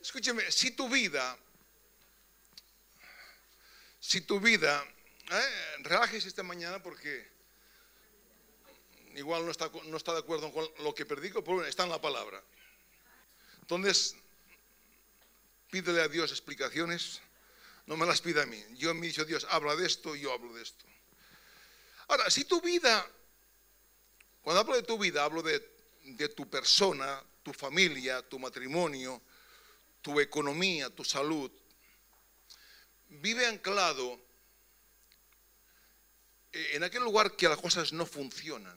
Escúcheme, si tu vida, si tu vida, eh, relájese esta mañana porque igual no está, no está de acuerdo con lo que predico, pero está en la palabra. Entonces, pídele a Dios explicaciones, no me las pida a mí. Yo me he dicho, Dios, habla de esto, yo hablo de esto. Ahora, si tu vida, cuando hablo de tu vida, hablo de, de tu persona, tu familia, tu matrimonio, tu economía, tu salud, vive anclado en aquel lugar que las cosas no funcionan.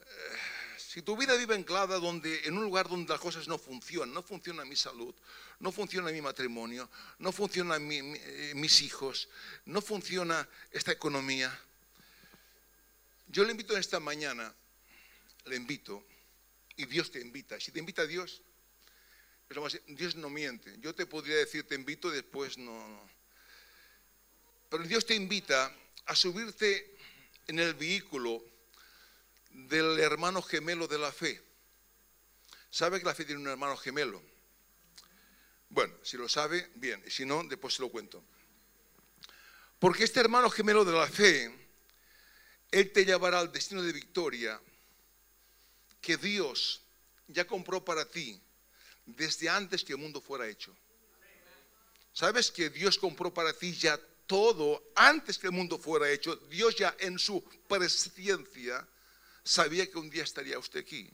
Eh, si tu vida vive anclada donde, en un lugar donde las cosas no funcionan, no funciona mi salud, no funciona mi matrimonio, no funcionan eh, mis hijos, no funciona esta economía, yo le invito en esta mañana, le invito, y Dios te invita. Si te invita a Dios, Dios no miente. Yo te podría decir te invito después no. Pero Dios te invita a subirte en el vehículo del hermano gemelo de la fe. ¿Sabe que la fe tiene un hermano gemelo? Bueno, si lo sabe, bien. Si no, después se lo cuento. Porque este hermano gemelo de la fe, él te llevará al destino de victoria que Dios ya compró para ti desde antes que el mundo fuera hecho. ¿Sabes que Dios compró para ti ya todo antes que el mundo fuera hecho? Dios ya en su presciencia sabía que un día estaría usted aquí.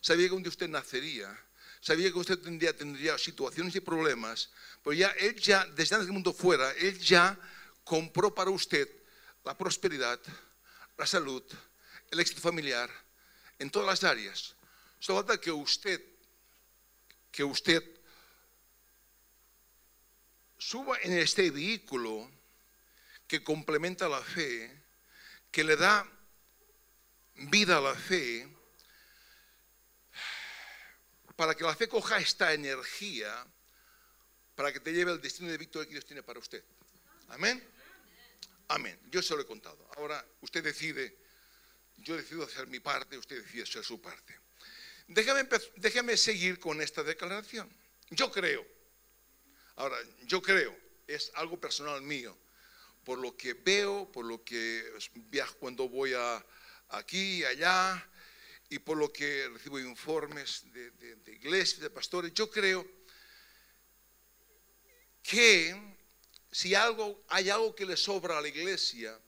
Sabía que un día usted nacería. Sabía que usted tendría, tendría situaciones y problemas. Pero ya Él ya, desde antes que el mundo fuera, Él ya compró para usted la prosperidad, la salud, el éxito familiar, en todas las áreas. Solo falta que usted que usted suba en este vehículo que complementa la fe, que le da vida a la fe, para que la fe coja esta energía, para que te lleve al destino de victoria que Dios tiene para usted. Amén. Amén. Yo se lo he contado. Ahora usted decide, yo decido hacer mi parte, usted decide hacer su parte. Déjame, seguir con esta declaración. Yo creo, ahora, yo creo, es algo personal mío, por lo que veo, por lo que viajo cuando voy a, aquí allá, y por lo que recibo informes de, de, de iglesias, de pastores, yo creo que si algo, hay algo que le sobra a la iglesia,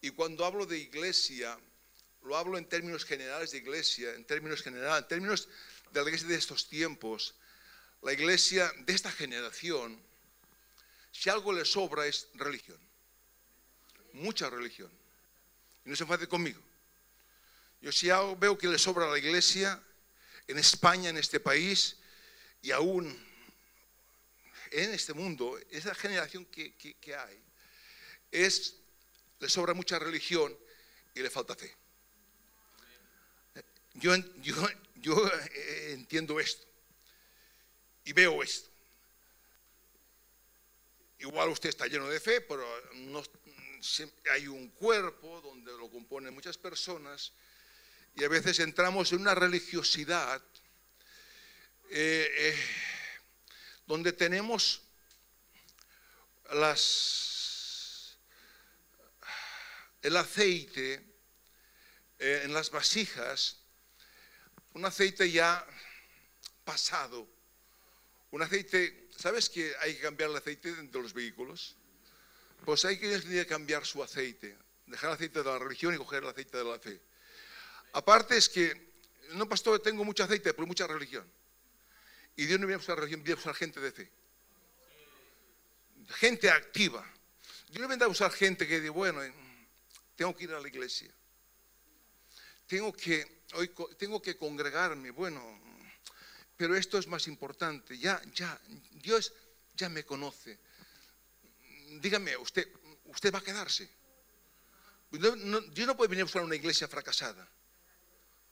y cuando hablo de iglesia, lo hablo en términos generales de iglesia, en términos generales, en términos de la iglesia de estos tiempos, la iglesia de esta generación, si algo le sobra es religión, mucha religión. Y no se enfade conmigo. Yo si veo que le sobra a la iglesia en España, en este país, y aún en este mundo, esa generación que, que hay, es, le sobra mucha religión y le falta fe. Yo, yo, eh, entiendo esto y veo esto. Igual usted está lleno de fe, pero no, hay un cuerpo donde lo componen muchas personas y a veces entramos en una religiosidad eh, eh, donde tenemos las, el aceite en las vasijas un aceite ya pasado, un aceite, ¿sabes que hay que cambiar el aceite de los vehículos? Pues hay que cambiar su aceite, dejar el aceite de la religión y coger el aceite de la fe. Aparte es que, no pastor, tengo mucho aceite, pero mucha religión. Y Dios no viene a usar religión, viene a usar gente de fe. Gente activa. Dios no viene a usar gente que dice, bueno, tengo que ir a la iglesia. Tengo que hoy tengo que congregarme, bueno, pero esto es más importante, ya, ya, Dios ya me conoce. Dígame, usted, usted va a quedarse. Dios no puede venir a buscar una iglesia fracasada,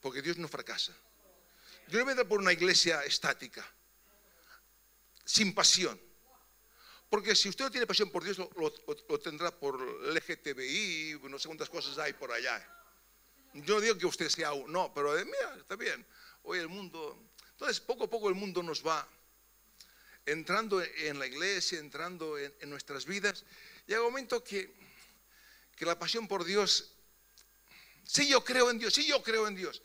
porque Dios no fracasa. Dios no vendrá por una iglesia estática, sin pasión. Porque si usted no tiene pasión por Dios, lo, lo tendrá por LGTBI, no sé cuántas cosas hay por allá. Yo no digo que usted sea uno, no, pero eh, mira, está bien. Hoy el mundo, Entonces, poco a poco el mundo nos va entrando en la iglesia, entrando en, nuestras vidas. Llega un momento que, que la pasión por Dios, sí yo creo en Dios, sí yo creo en Dios,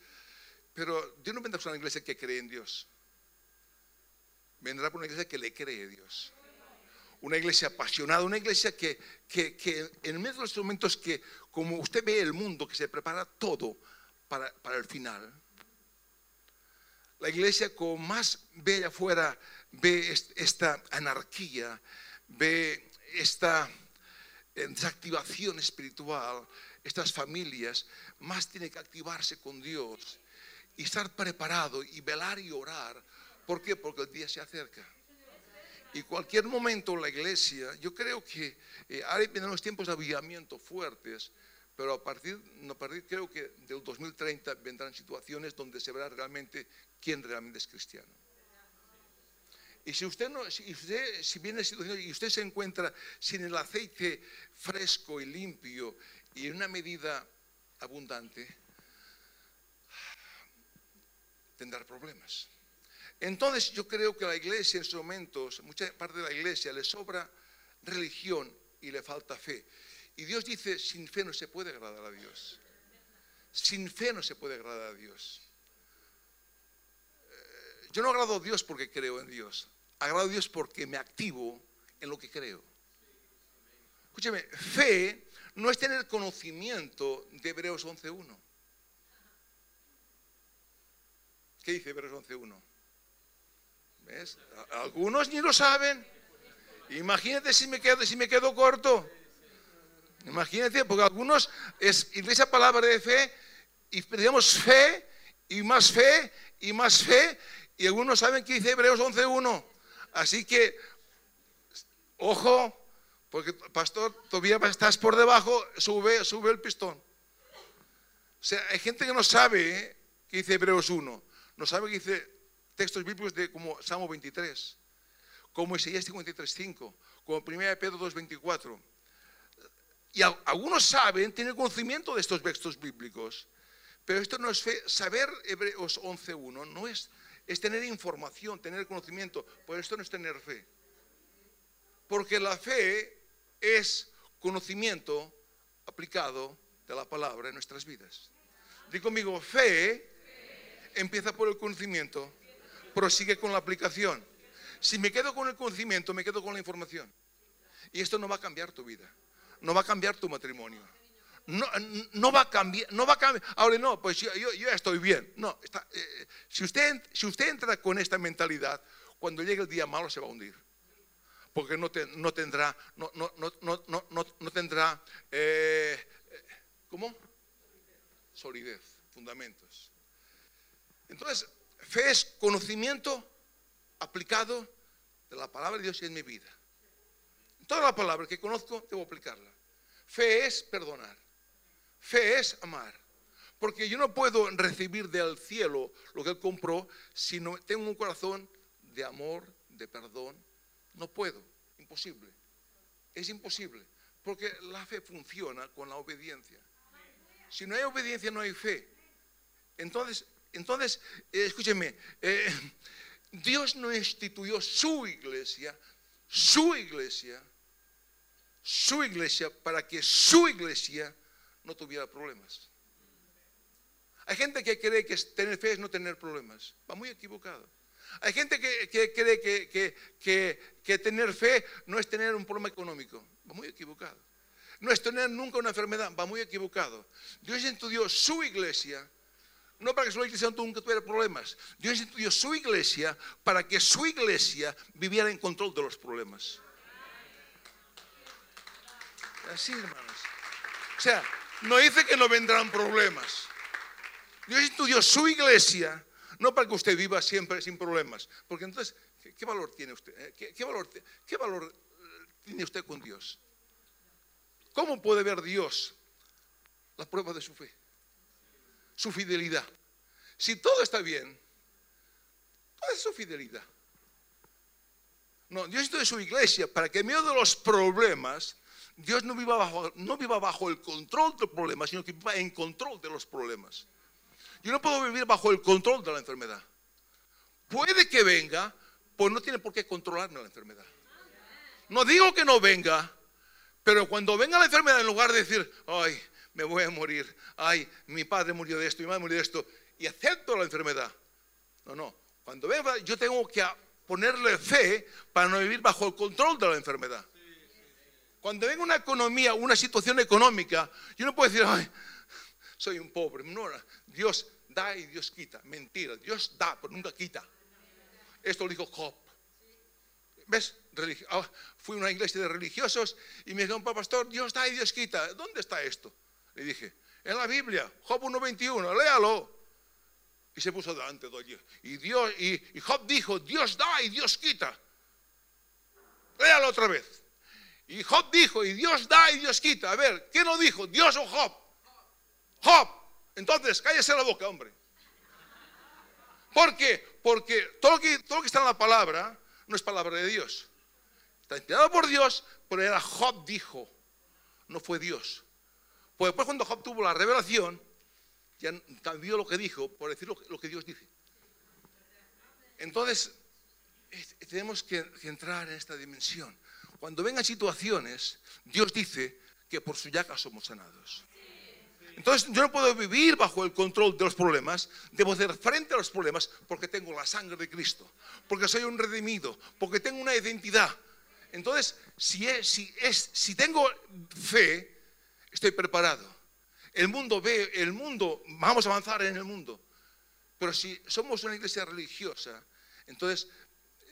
pero Dios no vendrá por una iglesia que cree en Dios. Vendrá por una iglesia que le cree a Dios. Una iglesia apasionada, una iglesia que, que, que en medio de los momentos que, como usted ve el mundo, que se prepara todo para, para el final, la iglesia como más ve afuera, ve esta anarquía, ve esta eh, desactivación espiritual, estas familias, más tiene que activarse con Dios y estar preparado y velar y orar. ¿Por qué? Porque el día se acerca. Y cualquier momento la iglesia, yo creo que eh, ahora vienen los tiempos de avivamiento fuertes, pero a partir, no, a partir creo que del 2030 vendrán situaciones donde se verá realmente quién realmente es cristiano. Y si usted, no, si, usted, si viene situación y usted se encuentra sin el aceite fresco y limpio y en una medida abundante, tendrá problemas. Entonces yo creo que la iglesia en estos momentos, mucha parte de la iglesia le sobra religión y le falta fe. Y Dios dice, sin fe no se puede agradar a Dios. Sin fe no se puede agradar a Dios. Eh, yo no agrado a Dios porque creo en Dios. Agrado a Dios porque me activo en lo que creo. Escúcheme, fe no es tener conocimiento de Hebreos 11.1. ¿Qué dice Hebreos 11.1? Algunos ni lo saben. Imagínate si me quedo, si me quedo corto. Imagínate, porque algunos es iglesia palabra de fe y pedimos fe y más fe y más fe y algunos saben que dice Hebreos 11.1. Así que, ojo, porque pastor, todavía estás por debajo, sube, sube el pistón. O sea, hay gente que no sabe ¿eh? que dice Hebreos 1, no sabe que dice textos bíblicos de como Salmo 23, como Isaías 53.5, como 1 Pedro 2.24. Y algunos saben, tienen conocimiento de estos textos bíblicos, pero esto no es fe. Saber Hebreos 11.1 no es, es tener información, tener conocimiento, por esto no es tener fe. Porque la fe es conocimiento aplicado de la palabra en nuestras vidas. Digo conmigo, fe empieza por el conocimiento, prosigue con la aplicación. Si me quedo con el conocimiento, me quedo con la información. Y esto no va a cambiar tu vida, no va a cambiar tu matrimonio. No, va a cambiar, no va a cambiar. Ahora no, pues yo, ya estoy bien. No, eh, si, usted, si usted entra con esta mentalidad, cuando llegue el día malo se va a hundir. Porque no, tendrá, no, no tendrá, eh, ¿cómo? Solidez, fundamentos. Entonces, fe es conocimiento aplicado de la palabra de Dios en mi vida. Toda la palabra que conozco debo aplicarla. Fe es perdonar. Fe es amar. Porque yo no puedo recibir del cielo lo que Él compró si no tengo un corazón de amor, de perdón. No puedo. Imposible. Es imposible. Porque la fe funciona con la obediencia. Si no hay obediencia, no hay fe. Entonces, entonces, eh, escúcheme, eh, Dios no instituyó su iglesia, su iglesia, su iglesia para que su iglesia no tuviera problemas. Hay gente que cree que tener fe es no tener problemas. Va muy equivocado. Hay gente que, cree que, que, tener fe no es tener un problema económico. Va muy equivocado. No es tener nunca una enfermedad. Va muy equivocado. Dios estudió su iglesia no para que su iglesia nunca tuviera problemas. Dios instituyó su iglesia para que su iglesia viviera en control de los problemas. Así, hermanos. O sea, no dice que no vendrán problemas. Dios instituyó su iglesia no para que usted viva siempre sin problemas. Porque entonces, ¿qué, valor tiene usted? Eh, ¿Qué, valor, ¿Qué valor tiene usted con Dios? ¿Cómo puede ver Dios la prueba de su fe? Su fidelidad. Si todo está bien, ¿cuál es su fidelidad? No, Dios hizo de su iglesia para que en medio de los problemas, Dios no viva, bajo, no viva bajo el control del problema, sino que viva en control de los problemas. Yo no puedo vivir bajo el control de la enfermedad. puede que venga, pues no tiene por qué controlarme la enfermedad. No digo que no venga, pero cuando venga la enfermedad, en lugar de decir, ay, me voy a morir, ay, mi padre murió de esto, mi madre murió de esto, y acepto la enfermedad. No, no. Cuando venga, yo tengo que ponerle fe para no vivir bajo el control de la enfermedad. Cuando venga una economía, una situación económica, yo no puedo decir, ay, soy un pobre. No, Dios da y Dios quita. Mentira, Dios da, pero nunca quita. Esto lo dijo Job. ¿Ves? Ah, fui a una iglesia de religiosos y me dijeron, pastor, Dios da y Dios quita. ¿Dónde está esto? Le dije, en la Biblia, Job 1.21, léalo. Y se puso delante de allí. Y, Dios, y, Job dijo, Dios da y Dios quita. Léalo otra vez. Y Job dijo, y Dios da y Dios quita. A ver, ¿quién lo dijo? ¿Dios o Job? Job. Entonces, cállese la boca, hombre. ¿Por qué? Porque todo lo que, todo lo que está en la palabra no es palabra de Dios. Está inspirado por Dios, pero era Job dijo, no fue Dios. Pues después cuando Job tuvo la revelación, ya cambió lo que dijo por decir lo que Dios dice. Entonces, tenemos que entrar en esta dimensión. Cuando vengan situaciones, Dios dice que por su llaga somos sanados. Entonces yo no puedo vivir bajo el control de los problemas, debo hacer frente a los problemas porque tengo la sangre de Cristo, porque soy un redimido, porque tengo una identidad. Entonces, si, es, si, es, si tengo fe, estoy preparado. El mundo ve, el mundo, vamos a avanzar en el mundo. Pero si somos una iglesia religiosa, entonces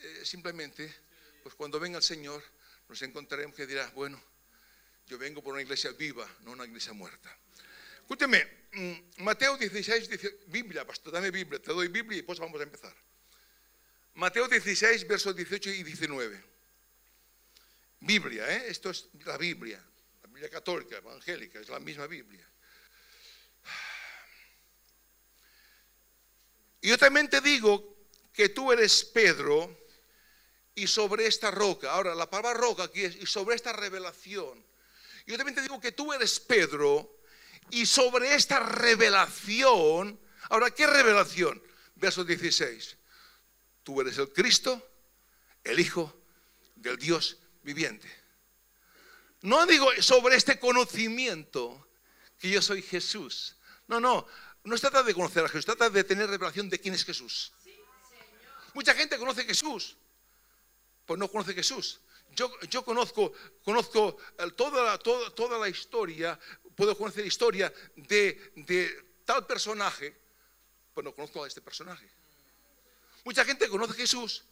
eh, simplemente, pues cuando venga el Señor, nos encontraremos que dirá, bueno, yo vengo por una iglesia viva, no una iglesia muerta. Escúcheme, mm, Mateo 16, dice, Biblia, pastor, dame Biblia, te doy Biblia y pues vamos a empezar. Mateo 16, versos 18 y 19. Biblia, ¿eh? esto es la Biblia, Biblia católica, evangélica, es la misma Biblia. Y yo también te digo que tú eres Pedro y sobre esta roca, ahora la palabra roca aquí es, y sobre esta revelación, yo también te digo que tú eres Pedro y sobre esta revelación, ahora, ¿qué revelación? Verso 16. Tú eres el Cristo, el Hijo del Dios viviente. No digo sobre este conocimiento que yo soy Jesús. No, no, no se trata de conocer a Jesús, se trata de tener revelación de quién es Jesús. Mucha gente conoce Jesús, pues no conoce Jesús. Yo, yo conozco, conozco toda, toda, toda la historia puedo conocer la historia de, tal personaje, pues no conozco a este personaje. Mucha gente conoce Jesús,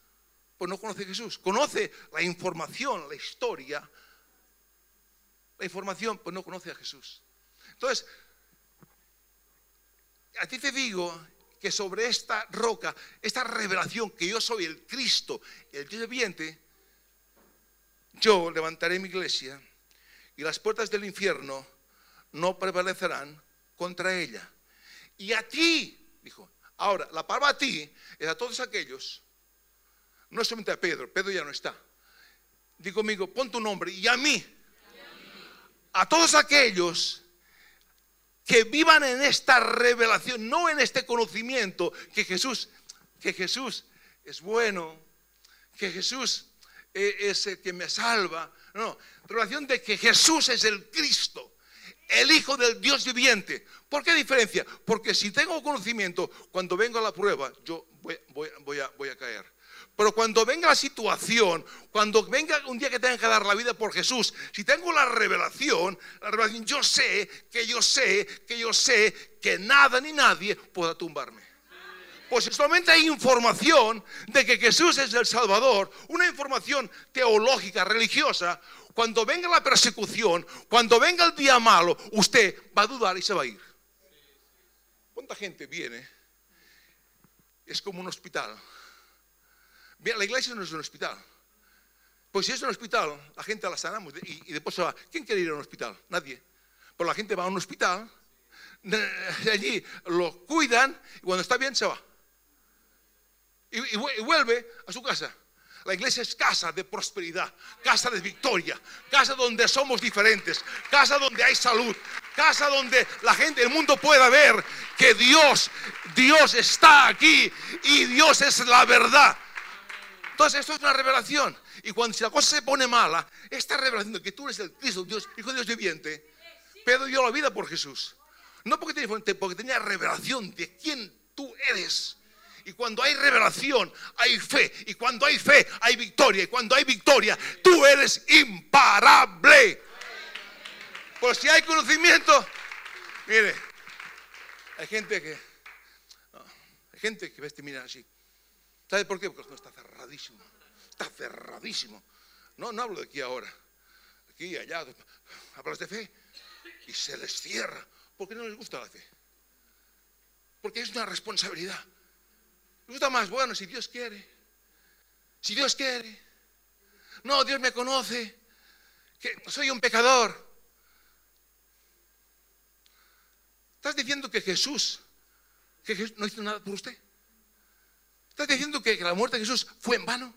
pues no conoce Jesús. Conoce la información, la historia, la información, pues no conoce a Jesús. Entonces, a ti te digo que sobre esta roca, esta revelación que yo soy el Cristo, el Dios viviente, yo levantaré mi iglesia y las puertas del infierno no prevalecerán contra ella. Y a ti, dijo, ahora, la palabra a ti es a todos aquellos, no solamente a Pedro, Pedro ya no está. Digo conmigo, pon tu nombre, y a mí, a todos aquellos que vivan en esta revelación, no en este conocimiento que Jesús, que Jesús es bueno, que Jesús eh, es el que me salva. No, revelación de que Jesús es el Cristo el Hijo del Dios viviente. ¿Por qué diferencia? Porque si tengo conocimiento, cuando venga la prueba, yo voy, a, voy a caer. Pero cuando venga la situación, cuando venga un día que tenga que dar la vida por Jesús, si tengo la revelación, la revelación, yo sé que yo sé que yo sé que nada ni nadie pueda tumbarme. Pues solamente hay información de que Jesús es el Salvador, una información teológica, religiosa, cuando venga la persecución, cuando venga el día malo, usted va a dudar y se va a ir. ¿Cuánta gente viene? Es como un hospital. La iglesia no es un hospital. Pues si es un hospital, la gente la sanamos y, después se va. ¿Quién quiere ir a un hospital? Nadie. Pues la gente va a un hospital, allí lo cuidan y cuando está bien se va. y vuelve a su casa. La iglesia es casa de prosperidad, casa de victoria, casa donde somos diferentes, casa donde hay salud, casa donde la gente del mundo pueda ver que Dios, Dios está aquí y Dios es la verdad. Entonces, esto es una revelación. Y cuando si la cosa se pone mala, esta revelación de que tú eres el Cristo, Dios, Hijo de Dios viviente, Pedro dio la vida por Jesús. No porque tenía, porque tenía revelación de quién tú eres. Y cuando hay revelación, hay fe. Y cuando hay fe, hay victoria. Y cuando hay victoria, tú eres imparable. Pues si hay conocimiento, mire, hay gente que, hay gente que te mira así. ¿Sabe por qué? Porque no está cerradísimo. Está cerradísimo. No, no hablo de aquí ahora. Aquí allá. Hablas de fe y se les cierra. Porque no les gusta la fe. Porque es una responsabilidad. Me gusta más, bueno, si Dios quiere. Si Dios quiere. No, Dios me conoce. Que soy un pecador. ¿Estás diciendo que Jesús, que Jesús no hizo nada por usted? ¿Estás diciendo que la muerte de Jesús fue en vano?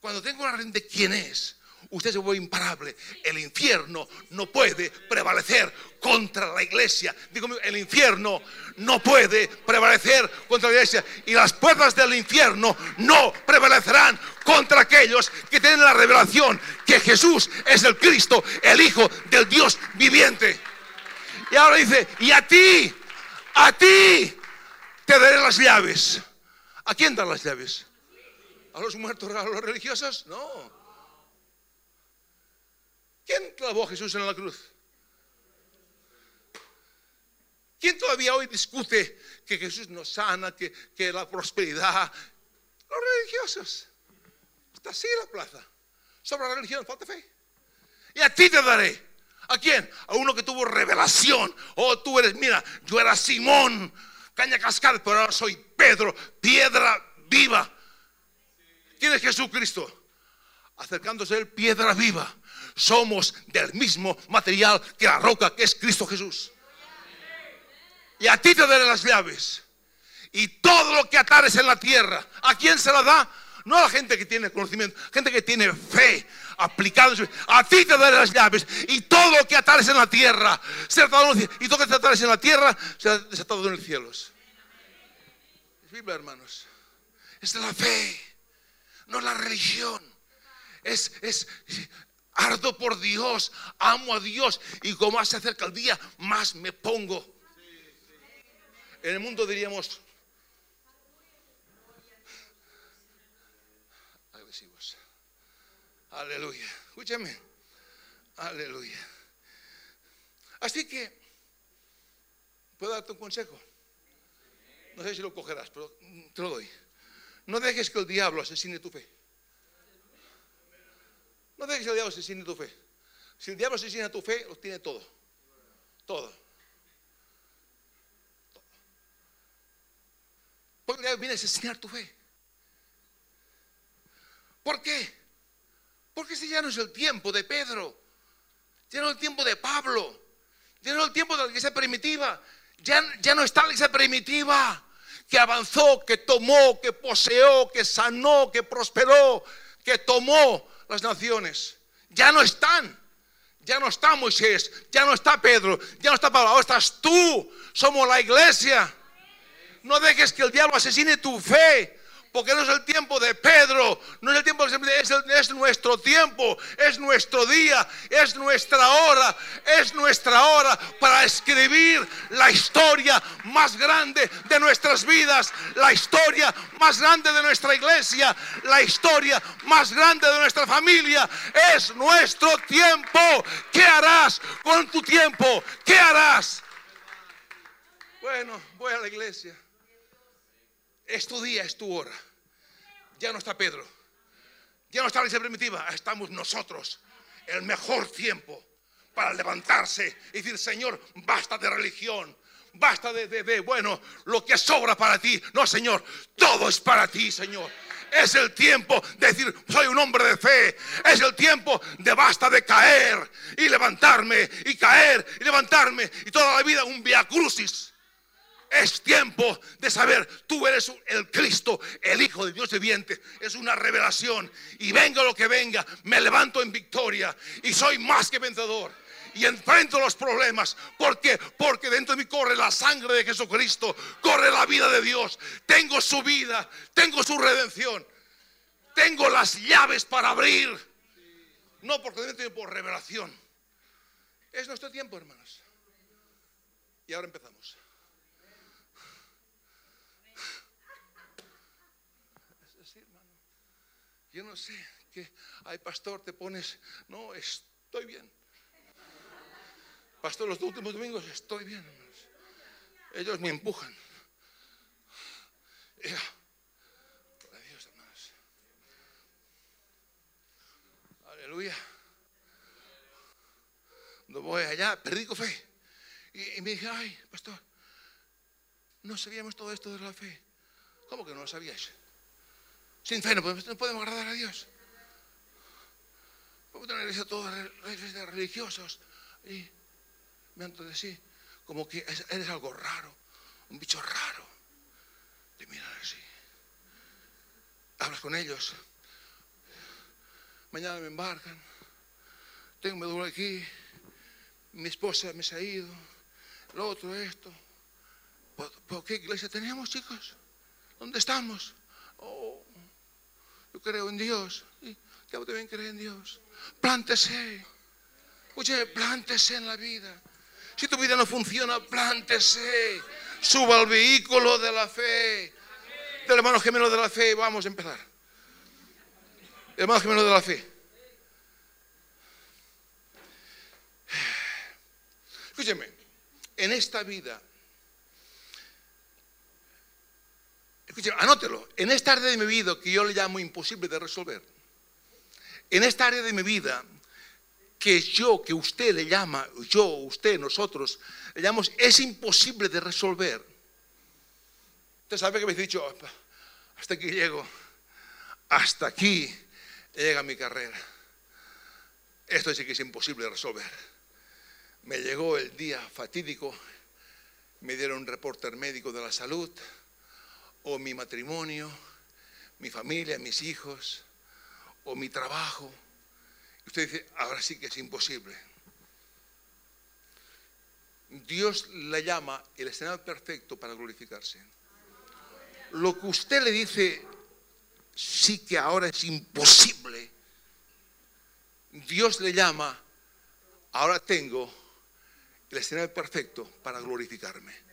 Cuando tengo la orden de quién es, usted se vuelve imparable. El infierno no puede prevalecer contra la iglesia. Digo, el infierno no puede prevalecer contra la iglesia. Y las puertas del infierno no prevalecerán contra aquellos que tienen la revelación que Jesús es el Cristo, el Hijo del Dios viviente. Y ahora dice, y a ti, a ti te daré las llaves. ¿A quién dan las llaves? ¿A los muertos, a los religiosos? No. ¿Quién clavó a Jesús en la cruz? ¿Quién todavía hoy discute que Jesús nos sana, que, que la prosperidad? Los religiosos. Está así la plaza. Sobre la religión falta fe. Y a ti te daré. ¿A quién? A uno que tuvo revelación. Oh, tú eres, mira, yo era Simón, caña cascada, pero ahora soy Pedro, piedra viva. ¿Quién es Jesucristo? Acercándose a él, piedra viva somos del mismo material que la roca que es Cristo Jesús. Y a ti te daré las llaves. Y todo lo que atares en la tierra, ¿a quién se la da? No a la gente que tiene conocimiento, gente que tiene fe aplicada. A ti te daré las llaves. Y todo lo que atares en la tierra será Y todo lo que atares en la tierra será desatado en los cielos. Es Biblia, hermanos. Es la fe, no la religión. Es, es, ardo por Dios, amo a Dios y como más se acerca el día, más me pongo. En el mundo diríamos Aleluya. Escúchame. Aleluya. Así que, ¿puedo darte un consejo? No sé si lo cogerás, pero te lo doy. No dejes que el diablo asesine tu fe. No dejes que el diablo asesine tu fe. Si el diablo asesina tu fe, lo tiene todo. Todo. Porque el diablo viene a asesinar tu fe. ¿Por qué? Porque ese ya no es el tiempo de Pedro. Ya no es el tiempo de Pablo. Ya no es el tiempo de la iglesia primitiva. Ya, ya no está la iglesia primitiva que avanzó, que tomó, que poseó, que sanó, que prosperó, que tomó las naciones. Ya no están. Ya no está Moisés, ya no está Pedro, ya no está Pablo, ahora estás tú. Somos la iglesia. No dejes que el diablo asesine tu fe porque no es el tiempo de Pedro, no es el tiempo de es, es nuestro tiempo, es nuestro día, es nuestra hora, es nuestra hora para escribir la historia más grande de nuestras vidas, la historia más grande de nuestra iglesia, la historia más grande de nuestra familia. Es nuestro tiempo. ¿Qué harás con tu tiempo? ¿Qué harás? Bueno, voy a la iglesia. Es tu día, es tu hora. Ya no está Pedro. Ya no está la iglesia primitiva. Estamos nosotros. El mejor tiempo para levantarse y decir, Señor, basta de religión. Basta de, de, bueno, lo que sobra para ti. No, Señor, todo es para ti, Señor. Es el tiempo de decir, soy un hombre de fe. Es el tiempo de basta de caer y levantarme y caer y levantarme. Y toda la vida un via crucis. Es tiempo de saber, tú eres el Cristo, el Hijo de Dios viviente. Es una revelación. Y venga lo que venga, me levanto en victoria y soy más que vencedor. Y enfrento los problemas. ¿Por qué? Porque dentro de mí corre la sangre de Jesucristo, corre la vida de Dios. Tengo su vida, tengo su redención. Tengo las llaves para abrir. No porque dentro por revelación. Es nuestro tiempo, hermanos. Y ahora empezamos. Yo no sé que, ay pastor, te pones, no, estoy bien. Pastor, los últimos domingos estoy bien, Ellos me empujan. Dios, hermanos. Aleluya. No voy allá, predico fe. Y, me dije, ay, pastor, no sabíamos todo esto de la fe. ¿Cómo que no lo sabíais? Sin fe no podemos, agradar a Dios. Podemos tener iglesia todos religiosos. Y me han de sí, como que eres algo raro, un bicho raro. Te miran así. Hablas con ellos. Mañana me embarcan. Tengo me duele aquí. Mi esposa me ha ido. Lo otro, esto. ¿Por, qué iglesia teníamos, chicos? ¿Dónde estamos? Oh, yo creo en Dios. Y usted también cree en Dios. Plántese. Oye, plántese en la vida. Si tu vida no funciona, plántese. Suba al vehículo de la fe. Del hermano gemelo de la fe. Vamos a empezar. hermano gemelo de la fe. Escúcheme, en esta vida anótelo. En esta área de mi vida que yo le llamo imposible de resolver, en esta área de mi vida que yo, que usted le llama, yo, usted, nosotros, le llamamos, es imposible de resolver. Usted sabe que me he dicho, hasta aquí llego, hasta aquí llega mi carrera. Esto sí que es imposible de resolver. Me llegó el día fatídico, me dieron un reporte médico de la salud, o mi matrimonio, mi familia, mis hijos, o mi trabajo. Usted dice, ahora sí que es imposible. Dios le llama el escenario perfecto para glorificarse. Lo que usted le dice, sí que ahora es imposible. Dios le llama, ahora tengo el escenario perfecto para glorificarme.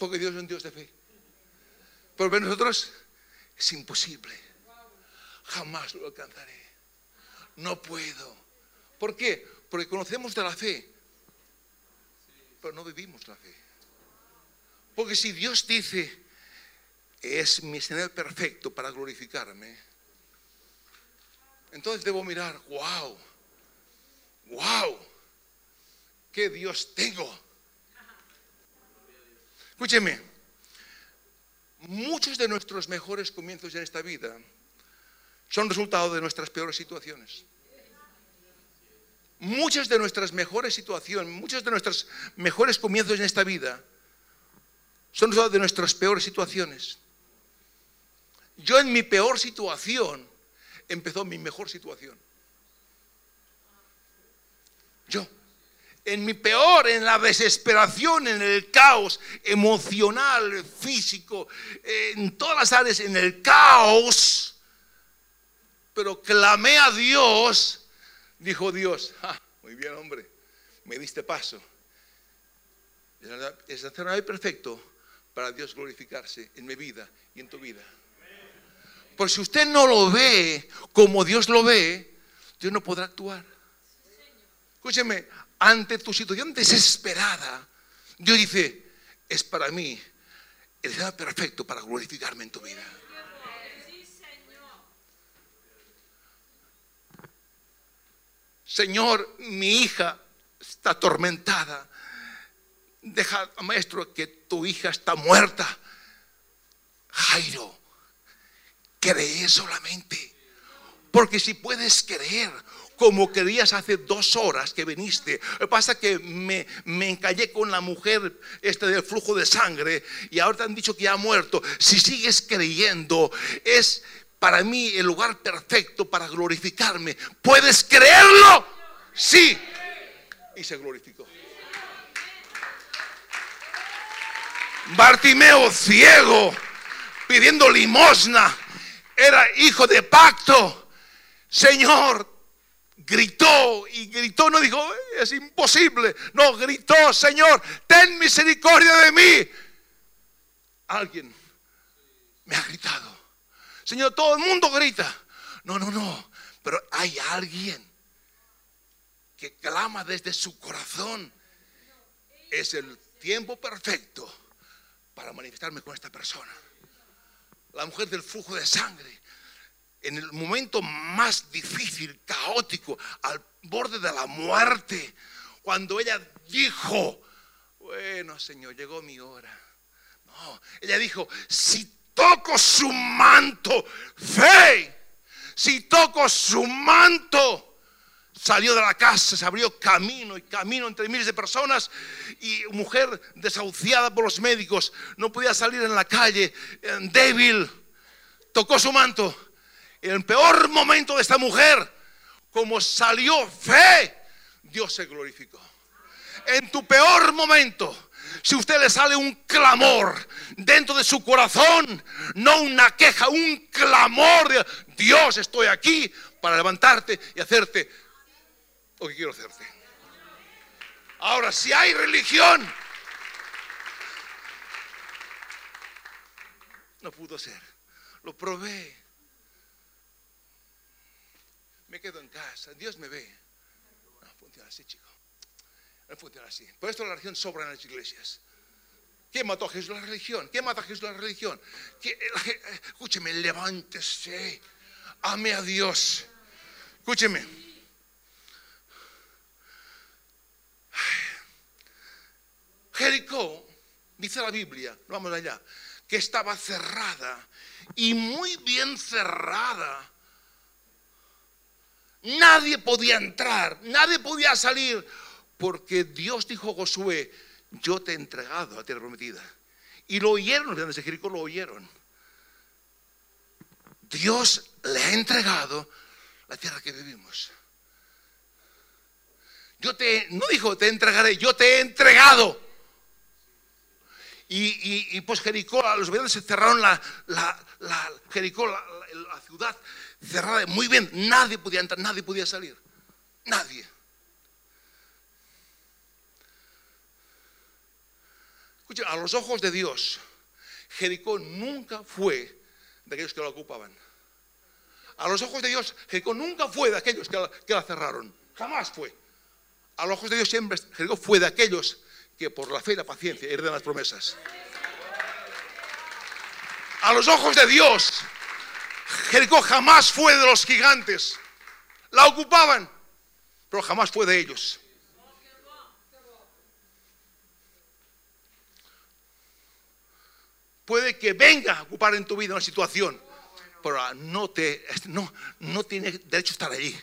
Porque Dios es un Dios de fe. Pero para nosotros es imposible. Jamás lo alcanzaré. No puedo. ¿Por qué? Porque conocemos de la fe, pero no vivimos la fe. Porque si Dios dice, es mi escenario perfecto para glorificarme, entonces debo mirar, wow, wow, qué Dios tengo. Escúcheme, muchos de nuestros mejores comienzos en esta vida son resultado de nuestras peores situaciones. Muchas de nuestras mejores situaciones, muchos de nuestros mejores comienzos en esta vida son resultado de nuestras peores situaciones. Yo en mi peor situación empezó mi mejor situación. Yo en mi peor, en la desesperación, en el caos emocional, físico, en todas las áreas, en el caos, pero clamé a Dios, dijo Dios, ah, muy bien hombre, me diste paso. Es el perfecto para Dios glorificarse en mi vida y en tu vida. Por si usted no lo ve como Dios lo ve, Dios no podrá actuar. Escúcheme, ante tu situación desesperada, Dios dice, es para mí el día perfecto para glorificarme en tu vida. Señor, mi hija está atormentada. Deja, maestro, que tu hija está muerta. Jairo, cree solamente. Porque si puedes creer como querías hace dos horas que viniste. Lo que pasa es que me, me encallé con la mujer este del flujo de sangre y ahora te han dicho que ya ha muerto. Si sigues creyendo, es para mí el lugar perfecto para glorificarme. ¿Puedes creerlo? Sí. Y se glorificó. Bartimeo ciego, pidiendo limosna, era hijo de pacto. Señor, gritó y gritó, no dijo, es imposible. No, gritó, Señor, ten misericordia de mí. Alguien me ha gritado. Señor, todo el mundo grita. No, no, no. Pero hay alguien que clama desde su corazón. Es el tiempo perfecto para manifestarme con esta persona. La mujer del flujo de sangre, en el momento más difícil, caótico, al borde de la muerte, cuando ella dijo, bueno Señor, llegó mi hora. No, ella dijo, si toco su manto, fe, si toco su manto, Salió de la casa, se abrió camino y camino entre miles de personas y mujer desahuciada por los médicos, no podía salir en la calle, débil, tocó su manto. En el peor momento de esta mujer, como salió fe, Dios se glorificó. En tu peor momento, si usted le sale un clamor dentro de su corazón, no una queja, un clamor de Dios, estoy aquí para levantarte y hacerte lo que quiero hacerte. Ahora, si hay religión, no pudo ser. Lo probé. Me quedo en casa. Dios me ve. No funciona así, chico. No funciona así. Por esto la religión sobra en las iglesias. ¿Quién mató a Jesús? La religión. ¿Quién mata a Jesús? La religión. Escúcheme, levántese. Ame a Dios. Escúcheme. Jericó, dice la Biblia, vamos allá, que estaba cerrada y muy bien cerrada. Nadie podía entrar, nadie podía salir, porque Dios dijo a Josué, yo te he entregado a tierra prometida. Y lo oyeron, los de Jericó lo oyeron. Dios le ha entregado la tierra que vivimos. Yo te, no dijo, te entregaré, yo te he entregado. Y, pues Jericó, los habitantes se cerraron la, Jericó, la, ciudad cerrada muy bien. Nadie podía entrar, nadie podía salir. Nadie. Escucha, a los ojos de Dios, Jericó nunca fue de aquellos que la ocupaban. A los ojos de Dios, Jericó nunca fue de aquellos que la, que la cerraron. Jamás fue. A los ojos de Dios siempre Jericó fue de aquellos que por la fe y la paciencia heredan las promesas. A los ojos de Dios, Jericó jamás fue de los gigantes. La ocupaban, pero jamás fue de ellos. Puede que venga a ocupar en tu vida una situación, pero no, te, no, no tiene derecho a estar allí.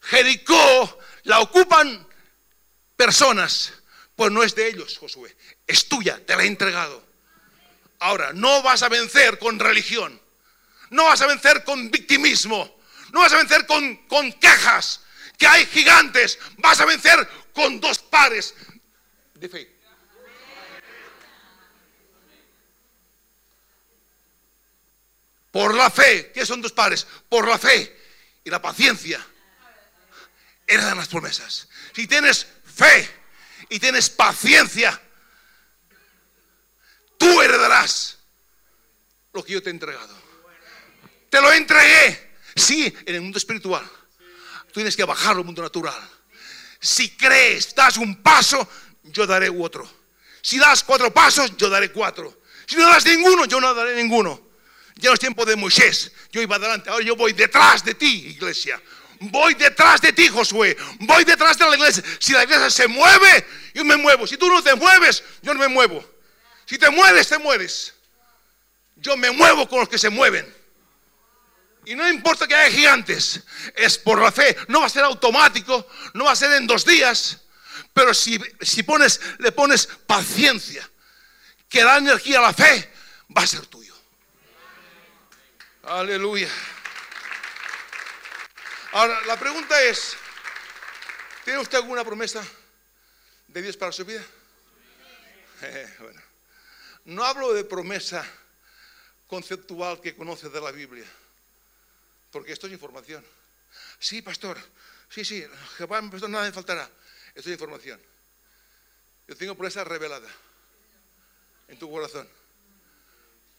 Jericó la ocupan personas, pues no es de ellos, Josué, es tuya, te la he entregado. Ahora, no vas a vencer con religión, no vas a vencer con victimismo, no vas a vencer con, con quejas, que hay gigantes, vas a vencer con dos pares de fe. Por la fe, ¿qué son dos pares? Por la fe y la paciencia heredan las promesas. Si tienes fe y tienes paciencia, tú heredarás lo que yo te he entregado. Te lo entregué, sí, en el mundo espiritual. Tú tienes que bajarlo al mundo natural. Si crees, das un paso, yo daré otro. Si das cuatro pasos, yo daré cuatro. Si no das ninguno, yo no daré ninguno. Ya no es tiempo de Moisés. Yo iba adelante, ahora yo voy detrás de ti, iglesia. Voy detrás de ti, Josué. Voy detrás de la iglesia. Si la iglesia se mueve, yo me muevo. Si tú no te mueves, yo no me muevo. Si te mueves, te mueres. Yo me muevo con los que se mueven. Y no importa que haya gigantes, es por la fe. No va a ser automático, no va a ser en dos días. Pero si, si pones, le pones paciencia, que da energía a la fe, va a ser tuyo. Aleluya. Ahora, la pregunta es, ¿tiene usted alguna promesa de Dios para su vida? bueno, no hablo de promesa conceptual que conoce de la Biblia, porque esto es información. Sí, pastor, sí, sí, Jehová, pastor, nada me faltará. Esto es información. Yo tengo promesa revelada en tu corazón.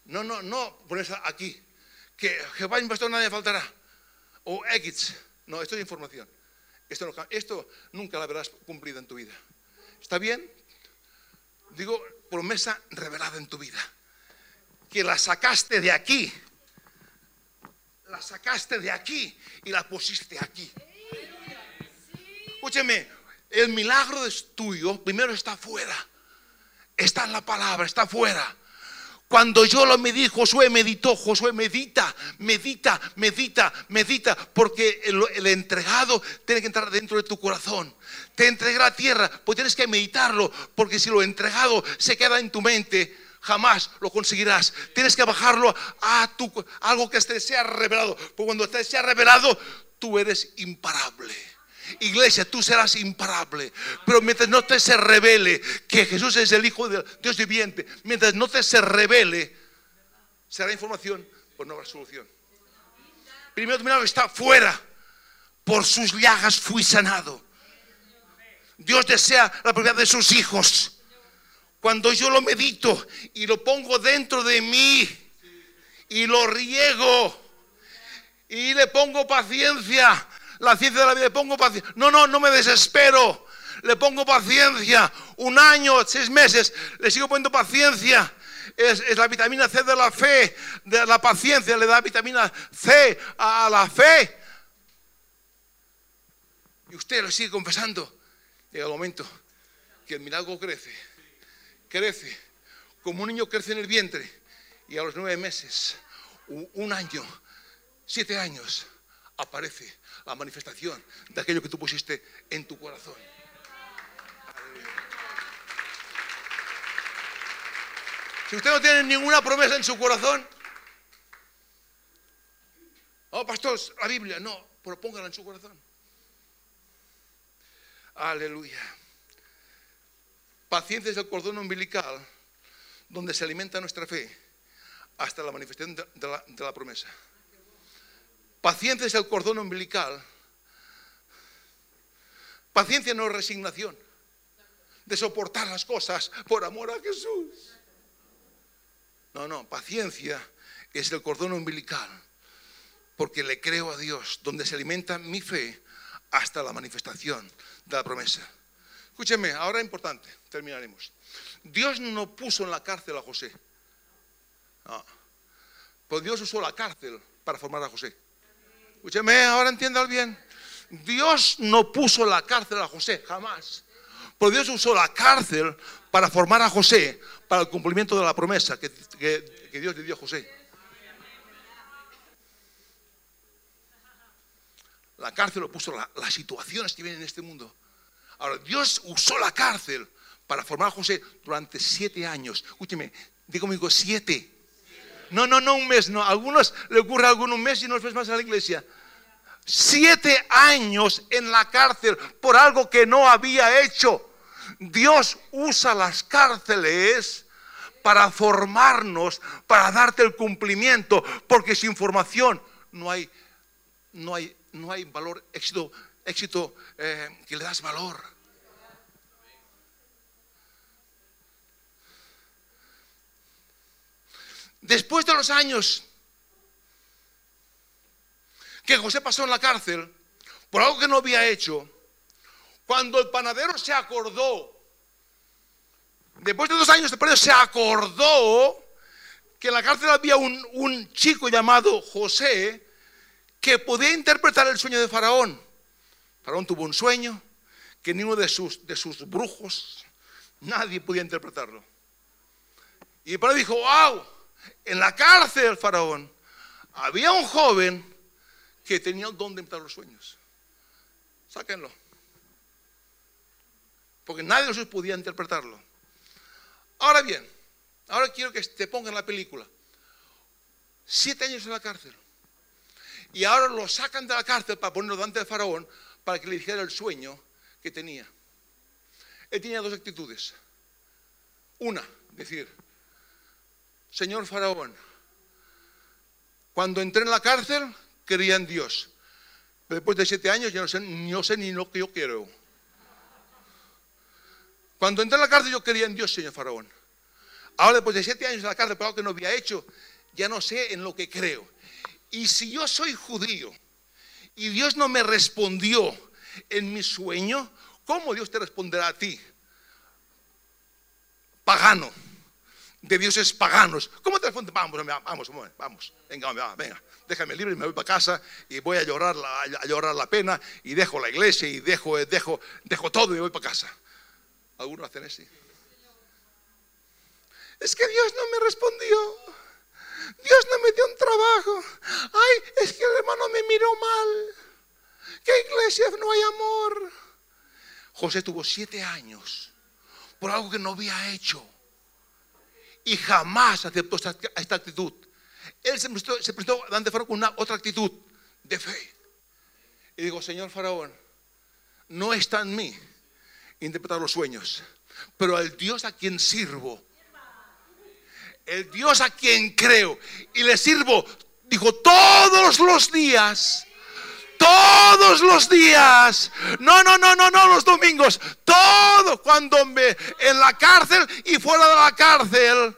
No, no, no promesa aquí. Que Jehová, mi pastor, nada me faltará. O X. No, esto es información. Esto, esto nunca la verás cumplida en tu vida. ¿Está bien? Digo, promesa revelada en tu vida. Que la sacaste de aquí. La sacaste de aquí y la pusiste aquí. Escúcheme, el milagro tuyo primero está fuera. Está en la palabra, está fuera. Cuando yo lo medí, Josué meditó, Josué medita, medita, medita, medita, porque el, entregado tiene que entrar dentro de tu corazón. Te entrega la tierra, pues tienes que meditarlo, porque si lo entregado se queda en tu mente, jamás lo conseguirás. Tienes que bajarlo a tu, algo que te sea revelado, porque cuando te sea revelado, tú eres imparable. Iglesia, tú serás imparable. Pero mientras no te se revele que Jesús es el Hijo de Dios viviente, mientras no te se revele, será información, pues no habrá solución. Primero tu está fuera. Por sus llagas fui sanado. Dios desea la propiedad de sus hijos. Cuando yo lo medito y lo pongo dentro de mí y lo riego y le pongo paciencia, la ciencia de la vida, le pongo paciencia. No, no, no me desespero. Le pongo paciencia. Un año, seis meses, le sigo poniendo paciencia. Es, la vitamina C de la fe, de la paciencia, le da vitamina C a la fe. Y usted lo sigue confesando. Llega el momento que el milagro crece, crece, como un niño crece en el vientre. Y a los nueve meses, un año, siete años, aparece la manifestación de aquello que tú pusiste en tu corazón. Si usted no tiene ninguna promesa en su corazón, oh pastor, la Biblia, no, pero póngala en su corazón. Aleluya. Paciencia es el cordón umbilical donde se alimenta nuestra fe hasta la manifestación de la promesa. Paciencia es el cordón umbilical. Paciencia no es resignación de soportar las cosas por amor a Jesús. No, no, paciencia es el cordón umbilical porque le creo a Dios, donde se alimenta mi fe hasta la manifestación de la promesa. Escúcheme, ahora importante, terminaremos. Dios no puso en la cárcel a José. No. Pues Dios usó la cárcel para formar a José. Escúcheme, ahora entiendan bien. Dios no puso la cárcel a José, jamás. Pero Dios usó la cárcel para formar a José para el cumplimiento de la promesa que, Dios le dio a José. La cárcel lo puso las situaciones que vienen en este mundo. Ahora, Dios usó la cárcel para formar a José durante siete años. Escúcheme, digo conmigo, siete. No, no, no un mes, no. Algunos le ocurre algún mes y no ves más a la iglesia. Siete años en la cárcel por algo que no había hecho. Dios usa las cárceles para formarnos, para darte el cumplimiento, porque sin formación no hay, no hay, no hay valor, éxito, éxito eh, que le das valor. Después de los años que José pasó en la cárcel por algo que no había hecho, cuando el panadero se acordó, después de dos años después se acordó que en la cárcel había un, un chico llamado José que podía interpretar el sueño de Faraón. Faraón tuvo un sueño que ninguno de sus, de sus brujos, nadie podía interpretarlo. Y el padre dijo, wow, en la cárcel, Faraón, había un joven que tenía el don de interpretar los sueños. Sáquenlo. Porque nadie de nosotros podía interpretarlo. Ahora bien, ahora quiero que te pongan la película. Siete años en la cárcel. Y ahora lo sacan de la cárcel para ponerlo delante del faraón para que le dijera el sueño que tenía. Él tenía dos actitudes. Una, decir, Señor faraón, cuando entré en la cárcel creía en Dios. Pero después de siete años ya no sé, ni lo que yo quiero. Cuando entré en la cárcel yo creía en Dios, señor faraón. Ahora después de siete años en la cárcel por algo que no había hecho, ya no sé en lo que creo. Y si yo soy judío y Dios no me respondió en mi sueño, ¿cómo Dios te responderá a ti? Pagano, de dioses paganos. ¿Cómo te responde? Vamos, vamos, vamos, venga, venga, déjame libre y me voy para casa y voy a llorar la, a llorar la pena y dejo la iglesia y dejo, dejo, dejo todo y voy para casa. Algunos hacen así. Es que Dios no me respondió. Dios no me dio un trabajo. Ay, es que el hermano me miró mal. ¿Qué iglesia no hay amor? José tuvo siete años por algo que no había hecho. Y jamás aceptó esta, actitud. Él se prestó, se prestó delante Faraón con una otra actitud de fe. Y digo, Señor Faraón, no está en mí interpretar los sueños, pero al Dios a quien sirvo, el Dios a quien creo y le sirvo, dijo, todos los días. Todos los días, no, no, no, no, no, los domingos, todo cuando me en la cárcel y fuera de la cárcel,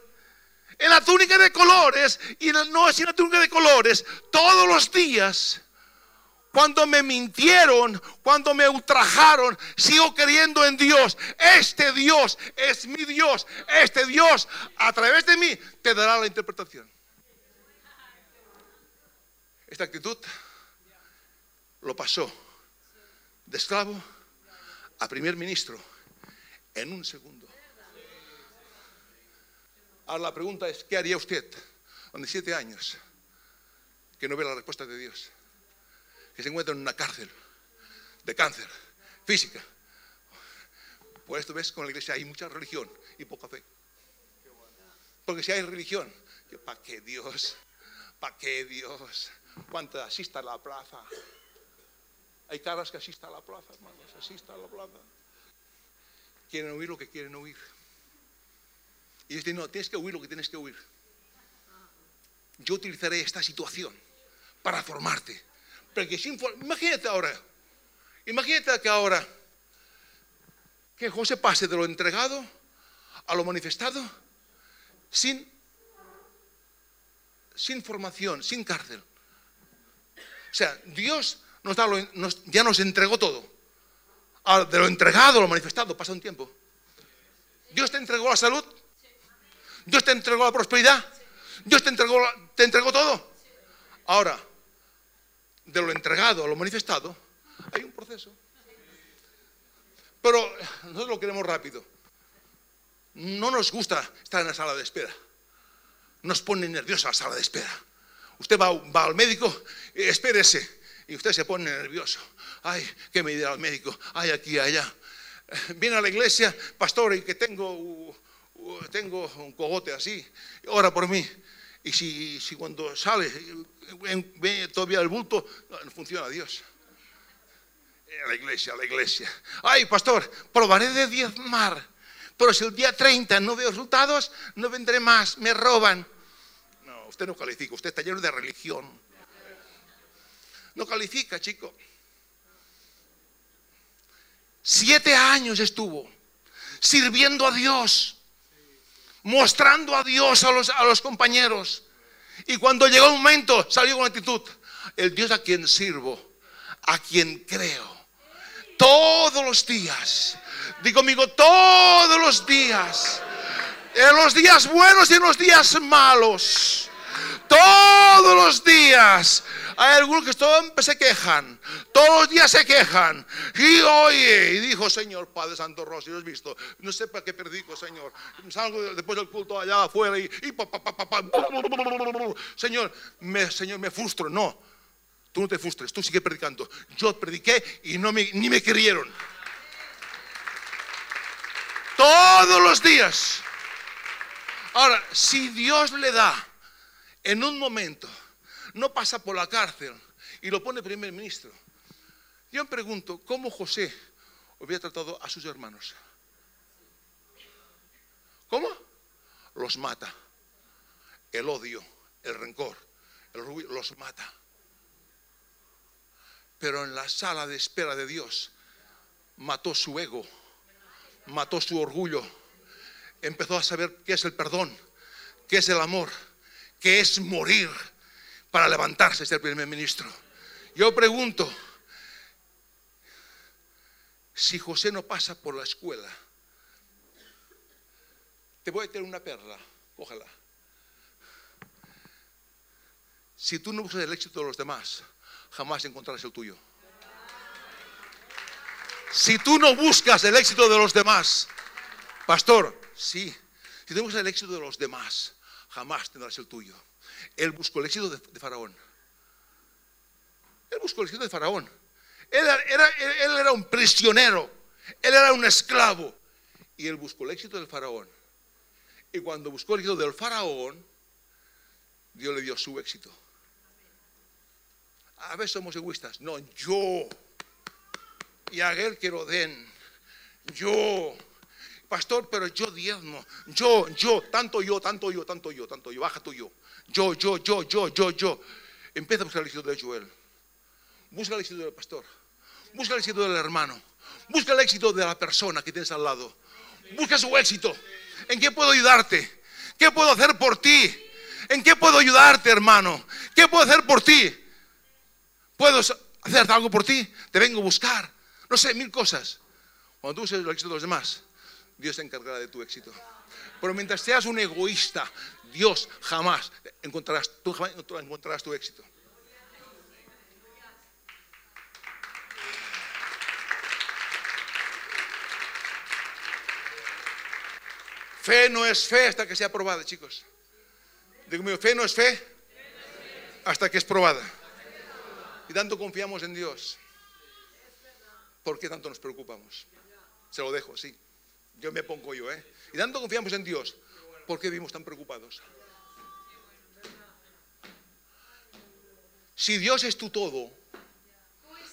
en la túnica de colores y no es en la túnica de colores, todos los días cuando me mintieron, cuando me ultrajaron, sigo creyendo en Dios. Este Dios es mi Dios. Este Dios a través de mí te dará la interpretación. Esta actitud lo pasó de esclavo a primer ministro en un segundo. Ahora la pregunta es, ¿qué haría usted con siete años que no ve la respuesta de Dios? que se encuentran en una cárcel de cáncer física. Por esto ves, con la iglesia hay mucha religión y poca fe. Porque si hay religión, ¿para qué Dios? ¿Para qué Dios? ¿Cuánta asista a la plaza? Hay caras que asistan a la plaza, hermanos, asista a la plaza. Quieren oír lo que quieren oír. Y dicen, no, tienes que oír lo que tienes que oír. Yo utilizaré esta situación para formarte, imagínate ahora, imagínate que ahora, que José pase de lo entregado a lo manifestado sin, sin formación, sin cárcel. O sea, Dios da ya nos entregó todo. De lo entregado lo manifestado pasa un tiempo. Dios te entregó la salud. Dios te entregó la prosperidad. Dios te entregó, te entregó todo. Ahora, de lo entregado a lo manifestado, hay un proceso. Pero nosotros lo queremos rápido. No nos gusta estar en la sala de espera. Nos pone nerviosa la sala de espera. Usted va, al médico, espérese, y usted se pone nervioso. Ay, ¿qué me dirá el médico? Ay, aquí, allá. Viene a la iglesia, pastor, y que tengo, tengo un cogote así, ora por mí. Y si, si cuando sale ve todavía el bulto, no funciona Dios. A la iglesia, a la iglesia. Ay, pastor, probaré de diezmar, pero si el día 30 no veo resultados, no vendré más, me roban. No, usted no califica, usted está lleno de religión. No califica, chico. Siete años estuvo sirviendo a Dios mostrando a Dios a los, compañeros. Y cuando llegó el momento, salió con actitud, el Dios a quien sirvo, a quien creo, todos los días, digo conmigo, todos los días, en los días buenos y en los días malos, todos los días, hay algunos que se quejan, todos los días se quejan. Y oye, y dijo, Señor Padre Santo Rosa, lo has visto, no sé para qué predico, Señor. Salgo después del culto allá afuera y, Señor, me, Señor, me frustro. No, Tú no te frustres, tú sigue predicando. Yo prediqué y no ni me querieron. Todos los días. Ahora, si Dios le da en un momento, no pasa por la cárcel y lo pone primer ministro. Yo me pregunto, ¿cómo José hubiera tratado a sus hermanos? ¿Cómo? Los mata. El odio, el rencor, el orgullo, los mata. Pero en la sala de espera de Dios mató su ego, mató su orgullo, empezó a saber qué es el perdón, qué es el amor, qué es morir para levantarse, ser primer ministro. Yo pregunto, si José no pasa por la escuela, te voy a tener una perla, ojalá. Si tú no buscas el éxito de los demás, jamás encontrarás el tuyo. Si tú no buscas el éxito de los demás, pastor, sí, si tú buscas el éxito de los demás, jamás tendrás el tuyo. Él buscó el éxito de, Faraón. Él buscó el éxito de Faraón. Él era, un prisionero, él era un esclavo. Y él buscó el éxito del Faraón. Y cuando buscó el éxito del Faraón, Dios le dio su éxito. A veces somos egoístas. No, yo. Y a él que lo den. Yo. Pastor, pero yo diezmo. Yo, yo, tanto yo, tanto yo, tanto yo, tanto yo. Baja tú yo. Yo, yo, yo, yo, yo, yo. Empieza a buscar el éxito de Joel. Busca el éxito del pastor. Busca el éxito del hermano. Busca el éxito de la persona que tienes al lado. Busca su éxito. ¿En qué puedo ayudarte? ¿Qué puedo hacer por ti? ¿En qué puedo ayudarte, hermano? ¿Qué puedo hacer por ti? ¿Puedo hacer algo por ti? Te vengo a buscar. No sé, mil cosas. Cuando tú uses el éxito de los demás, Dios se encargará de tu éxito. Pero mientras seas un egoísta, Dios jamás encontrarás, tu éxito. Fe no es fe hasta que sea probada, chicos. Digo, fe no es fe hasta que es probada. Y tanto confiamos en Dios. ¿Por qué tanto nos preocupamos? Se lo dejo, sí. Yo me pongo yo, ¿eh? Y tanto confiamos en Dios. ¿Por qué vivimos tan preocupados? Si Dios es tu todo,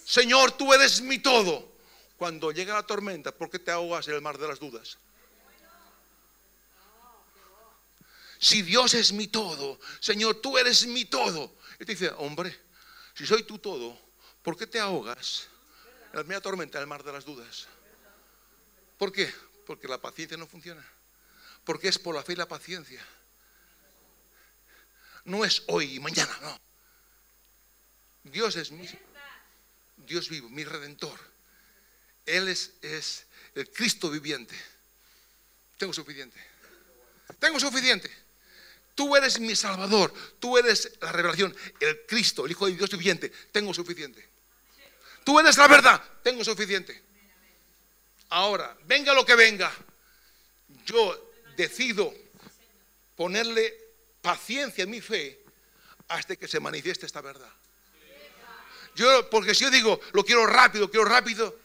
Señor, tú eres mi todo. Cuando llega la tormenta, ¿por qué te ahogas en el mar de las dudas? Si Dios es mi todo, Señor, tú eres mi todo. Y te dice, hombre, si soy tú todo, ¿por qué te ahogas en la primera tormenta del mar de las dudas? ¿Por qué? Porque la paciencia no funciona. Porque es por la fe y la paciencia. No es hoy y mañana, no. Dios es mi Dios vivo, mi redentor. Él es, es el Cristo viviente. Tengo suficiente. Tengo suficiente. Tú eres mi Salvador, tú eres la revelación, el Cristo, el Hijo de Dios viviente. Tengo suficiente. Tú eres la verdad, tengo suficiente. Ahora, venga lo que venga, yo decido ponerle paciencia en mi fe hasta que se manifieste esta verdad. Yo, porque si yo digo, lo quiero rápido, quiero rápido,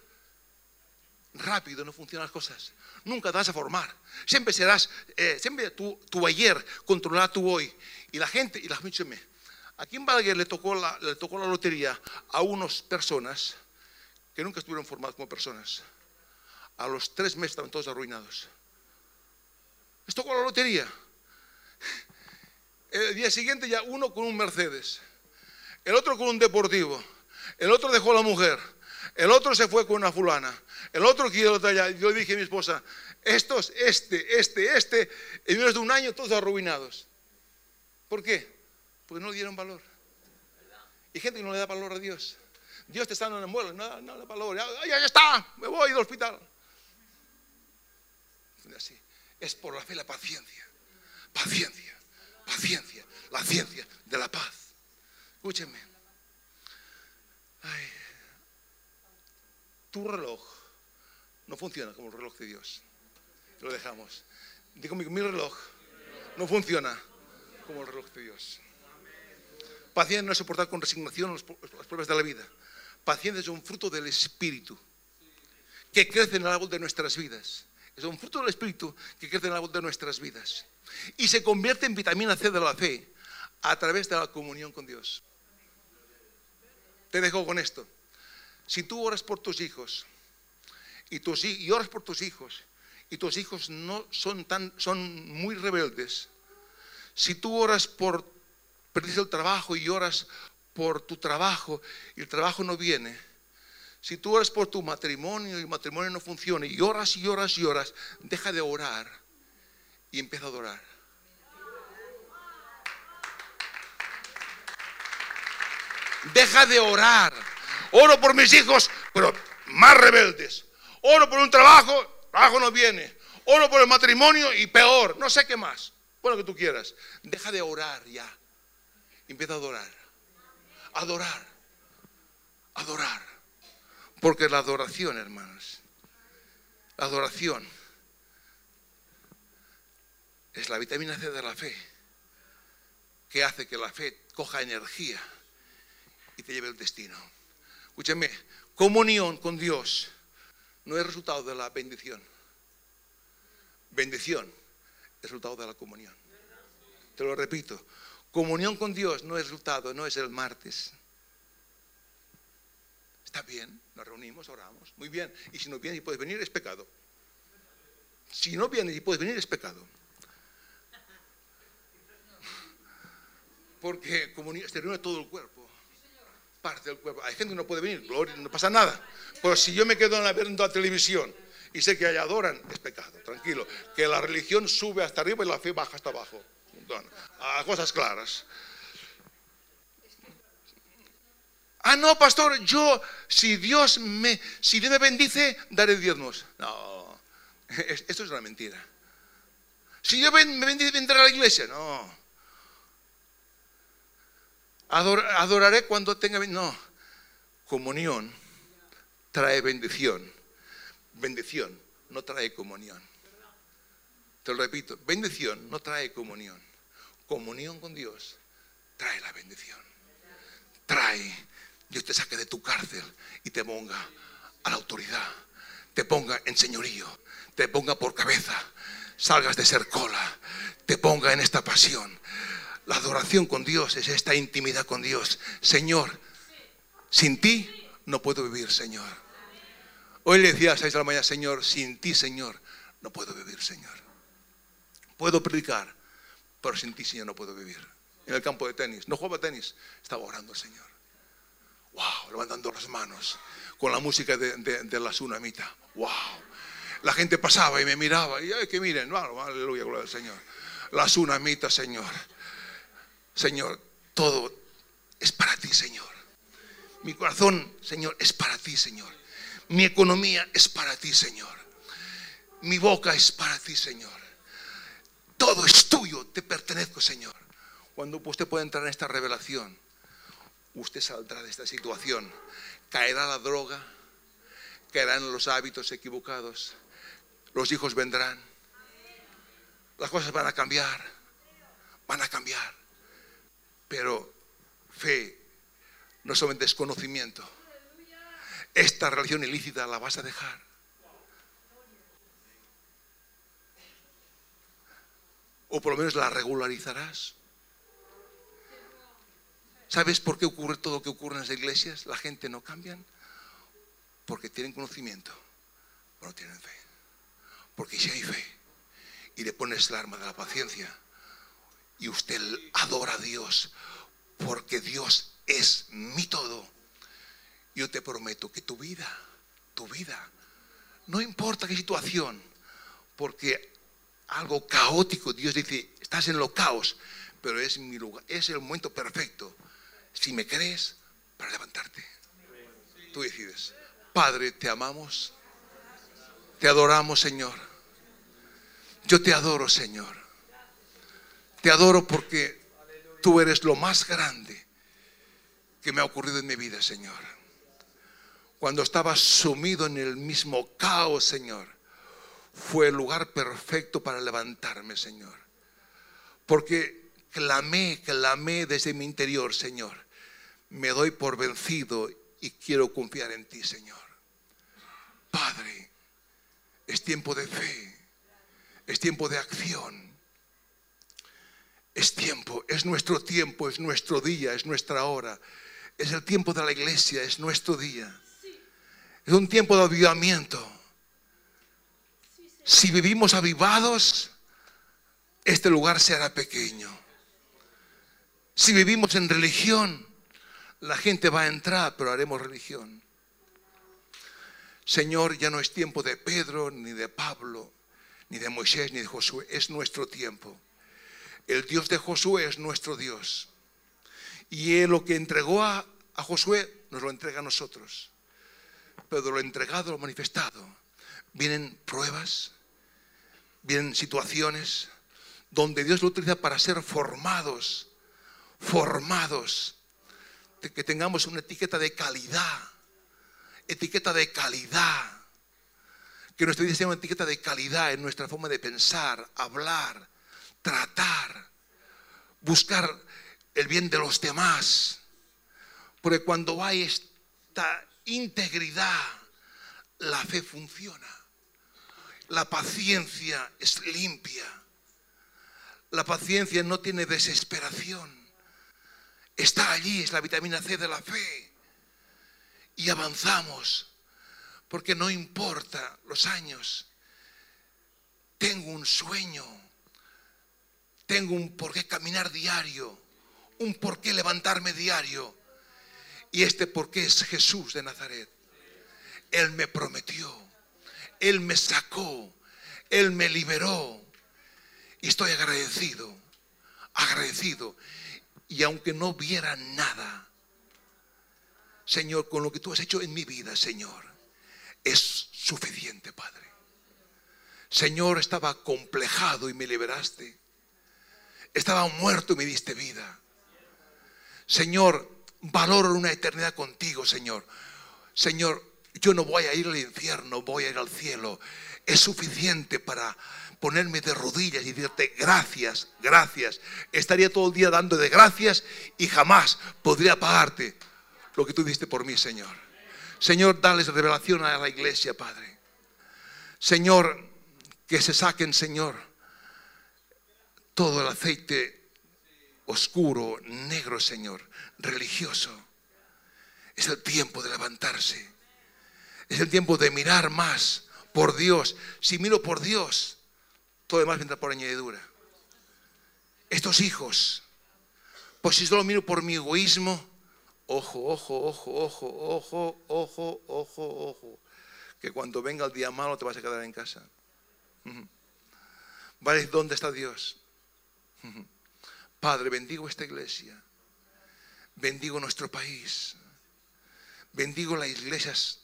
rápido no funcionan las cosas. Nunca te vas a formar. Siempre serás, eh, siempre tu, tu, ayer controlará tu hoy. Y la gente, y la gente, aquí en Balaguer le tocó, la, le tocó la lotería a unas personas que nunca estuvieron formadas como personas. A los tres meses estaban todos arruinados. Les tocó la lotería. El día siguiente ya uno con un Mercedes, el otro con un deportivo, el otro dejó a la mujer, el otro se fue con una fulana, el otro quiere otra allá. Yo dije a mi esposa, estos, este, este, este, en menos de un año todos arruinados. ¿Por qué? Porque no le dieron valor. Y gente que no le da valor a Dios. Dios te está dando en el muelo, no, no le da valor. Ya, ya, está, me voy del hospital. Así. Es por la fe y la paciencia. Paciencia, paciencia, la ciencia de la paz. Escúchenme. Ay, tu reloj no funciona como el reloj de Dios. Lo dejamos. Digo, mi reloj no funciona como el reloj de Dios. Paciencia no es soportar con resignación las pruebas de la vida. Paciencia es un fruto del Espíritu que crece en el árbol de nuestras vidas. Es un fruto del Espíritu que crece en el árbol de nuestras vidas. Y se convierte en vitamina C de la fe a través de la comunión con Dios. Te dejo con esto. Si tú oras por tus hijos y, tus, oras por tus hijos y tus hijos no son tan son muy rebeldes, si tú oras por perdiste el trabajo y oras por tu trabajo y el trabajo no viene, si tú oras por tu matrimonio y el matrimonio no funciona y oras y oras y oras, deja de orar y empieza a adorar. Deja de orar. Oro por mis hijos, pero más rebeldes. Oro por un trabajo, trabajo no viene. Oro por el matrimonio y peor, no sé qué más. Bueno, que tú quieras. Deja de orar ya. Empieza a adorar. Adorar. Adorar. Porque la adoración, hermanos, la adoración es la vitamina C de la fe, que hace que la fe coja energía y te lleve al destino. Escúchame, comunión con Dios no es resultado de la bendición. Bendición es resultado de la comunión. Te lo repito, comunión con Dios no es resultado, no es el martes. Está bien, nos reunimos, oramos, muy bien. Y si no vienes y puedes venir, es pecado. Si no vienes y puedes venir, es pecado. Porque comunión se reúne todo el cuerpo, parte del cuerpo. Hay gente que no puede venir, gloria, no pasa nada. Pero si yo me quedo en la, viendo la televisión y sé que allá adoran, es pecado, tranquilo. Que la religión sube hasta arriba y la fe baja hasta abajo. A cosas claras. Ah, no, pastor, yo, si Dios me, si Dios me bendice, daré diezmos. No, esto es una mentira. Si yo me bendice, vendré a la iglesia. No. adoraré cuando tenga... No. Comunión trae bendición. Bendición no trae comunión. Te lo repito, bendición no trae comunión. Comunión con Dios trae la bendición. Trae Dios te saque de tu cárcel y te ponga a la autoridad, te ponga en señorío, te ponga por cabeza, salgas de ser cola, te ponga en esta pasión. La adoración con Dios es esta intimidad con Dios. Señor, sin ti no puedo vivir, Señor. Hoy le decía a seis de la mañana, Señor, sin ti, Señor, no puedo vivir, Señor. Puedo predicar, pero sin ti, Señor, no puedo vivir. En el campo de tenis, no jugaba tenis, estaba orando Señor wow, levantando las manos con la música de, la tsunamita, wow. La gente pasaba y me miraba y que miren, aleluya, gloria al Señor. La tsunamita, Señor. Señor, todo es para ti, Señor. Mi corazón, Señor, es para ti, Señor. Mi economía es para ti, Señor. Mi boca es para ti, Señor. Todo es tuyo, te pertenezco, Señor. Cuando usted puede entrar en esta revelación, usted saldrá de esta situación. Caerá la droga, caerán los hábitos equivocados, los hijos vendrán, las cosas van a cambiar, van a cambiar. Pero fe no solamente es conocimiento. Esta religión ilícita la vas a dejar. O por lo menos la regularizarás. ¿Sabes por qué ocurre todo lo que ocurre en las iglesias? La gente no cambia porque tienen conocimiento, pero no tienen fe. Porque si hay fe y le pones el arma de la paciencia y usted adora a Dios porque Dios es mi todo, yo te prometo que tu vida, tu vida, no importa qué situación, porque algo caótico, Dios dice, estás en lo caos, pero es mi lugar, es el momento perfecto si me crees, para levantarte. Tú decides. Padre, te amamos. Te adoramos, Señor. Yo te adoro, Señor. Te adoro porque tú eres lo más grande que me ha ocurrido en mi vida, Señor. Cuando estaba sumido en el mismo caos, Señor, fue el lugar perfecto para levantarme, Señor. Porque clamé, clamé desde mi interior, Señor. Me doy por vencido y quiero confiar en ti, Señor. Padre, es tiempo de fe, es tiempo de acción. Es tiempo, es nuestro tiempo, es nuestro día, es nuestra hora. Es el tiempo de la iglesia, es nuestro día. Es un tiempo de avivamiento. Si vivimos avivados, este lugar será pequeño. Si vivimos en religión, la gente va a entrar, pero haremos religión. Señor, ya no es tiempo de Pedro, ni de Pablo, ni de Moisés, ni de Josué, es nuestro tiempo. El Dios de Josué es nuestro Dios. Y él lo que entregó a, a Josué nos lo entrega a nosotros. Pero lo entregado, lo manifestado, vienen pruebas, vienen situaciones donde Dios lo utiliza para ser formados, formados, que tengamos una etiqueta de calidad, etiqueta de calidad, que nuestra vida sea una etiqueta de calidad en nuestra forma de pensar, hablar, tratar, buscar el bien de los demás. Porque cuando hay esta integridad, la fe funciona. La paciencia es limpia. La paciencia no tiene desesperación. Está allí, es la vitamina C de la fe. Y avanzamos, porque no importa los años. Tengo un sueño tengo un por qué caminar diario, un por qué levantarme diario. Y este por qué es Jesús de Nazaret. Él me prometió, Él me sacó, Él me liberó. Y estoy agradecido, agradecido. Y aunque no viera nada, Señor, con lo que tú has hecho en mi vida, Señor, es suficiente, Padre. Señor, estaba complejado y me liberaste. Estaba muerto y me diste vida. Señor, valoro una eternidad contigo, Señor. Señor, yo no voy a ir al infierno, voy a ir al cielo. Es suficiente para ponerme de rodillas y decirte gracias, gracias. Estaría todo el día dando de gracias y jamás podría pagarte lo que tú diste por mí, Señor. Señor, dales revelación a la iglesia, Padre. Señor, que se saquen, Señor todo el aceite oscuro, negro, Señor, religioso. Es el tiempo de levantarse. Es el tiempo de mirar más por Dios. Si miro por Dios, todo demás vendrá por añadidura. Estos hijos, pues si solo miro por mi egoísmo, ojo, ojo, ojo, ojo, ojo, ojo, ojo, ojo, que cuando venga el día malo te vas a quedar en casa. ¿Vale? ¿Dónde está Dios? Padre, bendigo esta iglesia. Bendigo nuestro país. Bendigo las iglesias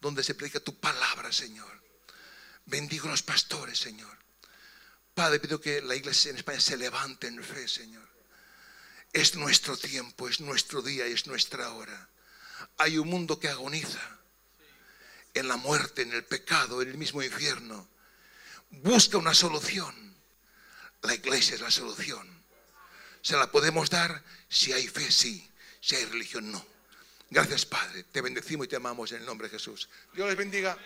donde se predica tu palabra, Señor. Bendigo los pastores, Señor. Padre, pido que la iglesia en España se levante en fe, Señor. Es nuestro tiempo, es nuestro día, es nuestra hora. Hay un mundo que agoniza en la muerte, en el pecado, en el mismo infierno. Busca una solución la iglesia es la solución. Se la podemos dar si hay fe, sí. Si hay religión, no. Gracias, Padre. Te bendecimos y te amamos en el nombre de Jesús. Dios les bendiga.